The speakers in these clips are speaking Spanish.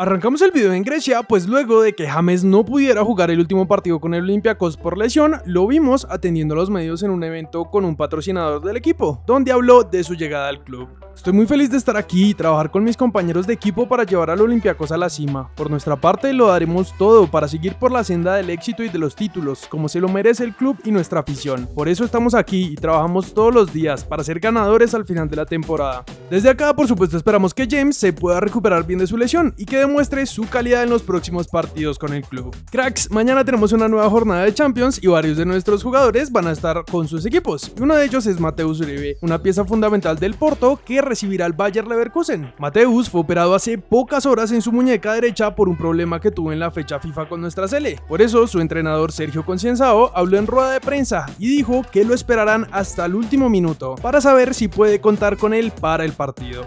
Arrancamos el video en Grecia, pues luego de que James no pudiera jugar el último partido con el Olympiacos por lesión, lo vimos atendiendo a los medios en un evento con un patrocinador del equipo, donde habló de su llegada al club. Estoy muy feliz de estar aquí y trabajar con mis compañeros de equipo para llevar al Olympiacos a la cima. Por nuestra parte lo daremos todo para seguir por la senda del éxito y de los títulos, como se lo merece el club y nuestra afición. Por eso estamos aquí y trabajamos todos los días para ser ganadores al final de la temporada. Desde acá, por supuesto, esperamos que James se pueda recuperar bien de su lesión y que muestre su calidad en los próximos partidos con el club. Cracks, mañana tenemos una nueva jornada de Champions y varios de nuestros jugadores van a estar con sus equipos. Uno de ellos es Mateus Uribe, una pieza fundamental del Porto que recibirá al Bayer Leverkusen. Mateus fue operado hace pocas horas en su muñeca derecha por un problema que tuvo en la fecha FIFA con nuestra Sele. Por eso, su entrenador Sergio Concienzao habló en rueda de prensa y dijo que lo esperarán hasta el último minuto para saber si puede contar con él para el partido.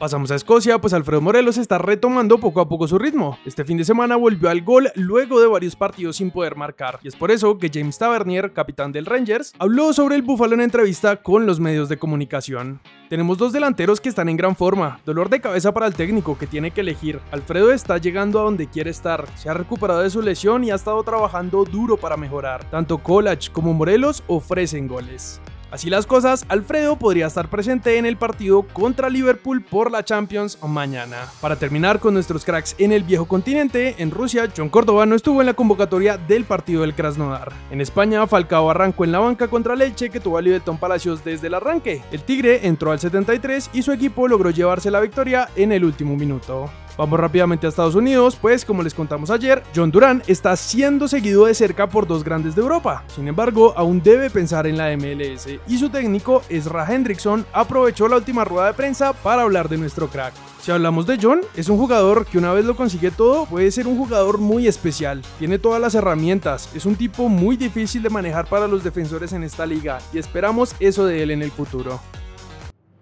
Pasamos a Escocia, pues Alfredo Morelos está retomando poco a poco su ritmo. Este fin de semana volvió al gol luego de varios partidos sin poder marcar, y es por eso que James Tavernier, capitán del Rangers, habló sobre el Búfalo en entrevista con los medios de comunicación. Tenemos dos delanteros que están en gran forma, dolor de cabeza para el técnico que tiene que elegir. Alfredo está llegando a donde quiere estar, se ha recuperado de su lesión y ha estado trabajando duro para mejorar. Tanto Kolach como Morelos ofrecen goles. Así las cosas, Alfredo podría estar presente en el partido contra Liverpool por la Champions mañana. Para terminar con nuestros cracks en el viejo continente, en Rusia, John Córdoba no estuvo en la convocatoria del partido del Krasnodar. En España, Falcao arrancó en la banca contra Leche que tuvo a Libetón Palacios desde el arranque. El Tigre entró al 73 y su equipo logró llevarse la victoria en el último minuto. Vamos rápidamente a Estados Unidos, pues como les contamos ayer, John Duran está siendo seguido de cerca por dos grandes de Europa. Sin embargo, aún debe pensar en la MLS y su técnico, Ezra Hendrickson, aprovechó la última rueda de prensa para hablar de nuestro crack. Si hablamos de John, es un jugador que una vez lo consigue todo, puede ser un jugador muy especial. Tiene todas las herramientas, es un tipo muy difícil de manejar para los defensores en esta liga y esperamos eso de él en el futuro.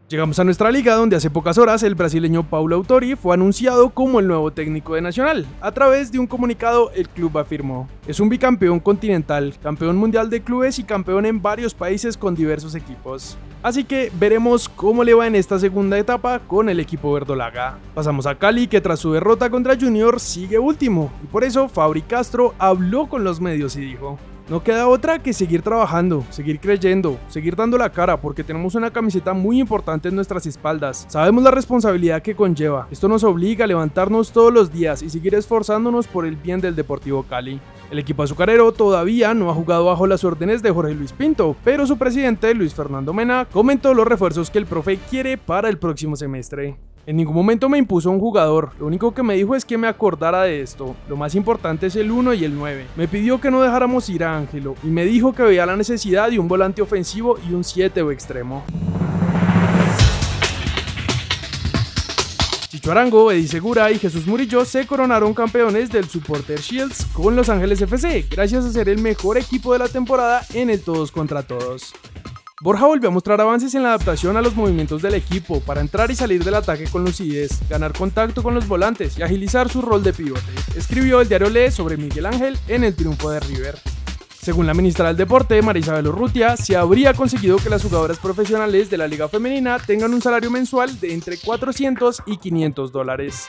Llegamos a nuestra liga donde hace pocas horas el brasileño Paulo Autori fue anunciado como el nuevo técnico de Nacional. A través de un comunicado el club afirmó, es un bicampeón continental, campeón mundial de clubes y campeón en varios países con diversos equipos. Así que veremos cómo le va en esta segunda etapa con el equipo verdolaga. Pasamos a Cali que tras su derrota contra Junior sigue último y por eso Fabri Castro habló con los medios y dijo, no queda otra que seguir trabajando, seguir creyendo, seguir dando la cara porque tenemos una camiseta muy importante en nuestras espaldas. Sabemos la responsabilidad que conlleva. Esto nos obliga a levantarnos todos los días y seguir esforzándonos por el bien del Deportivo Cali. El equipo azucarero todavía no ha jugado bajo las órdenes de Jorge Luis Pinto, pero su presidente Luis Fernando Mena comentó los refuerzos que el profe quiere para el próximo semestre. En ningún momento me impuso un jugador, lo único que me dijo es que me acordara de esto. Lo más importante es el 1 y el 9. Me pidió que no dejáramos ir a Ángelo y me dijo que veía la necesidad de un volante ofensivo y un 7 o extremo. Chicho Arango, Eddie Segura y Jesús Murillo se coronaron campeones del Supporter Shields con Los Ángeles FC, gracias a ser el mejor equipo de la temporada en el todos contra todos. Borja volvió a mostrar avances en la adaptación a los movimientos del equipo para entrar y salir del ataque con lucidez, ganar contacto con los volantes y agilizar su rol de pivote. Escribió el diario Le sobre Miguel Ángel en el triunfo de River. Según la ministra del Deporte, Marisabel Urrutia, se habría conseguido que las jugadoras profesionales de la Liga Femenina tengan un salario mensual de entre 400 y 500 dólares.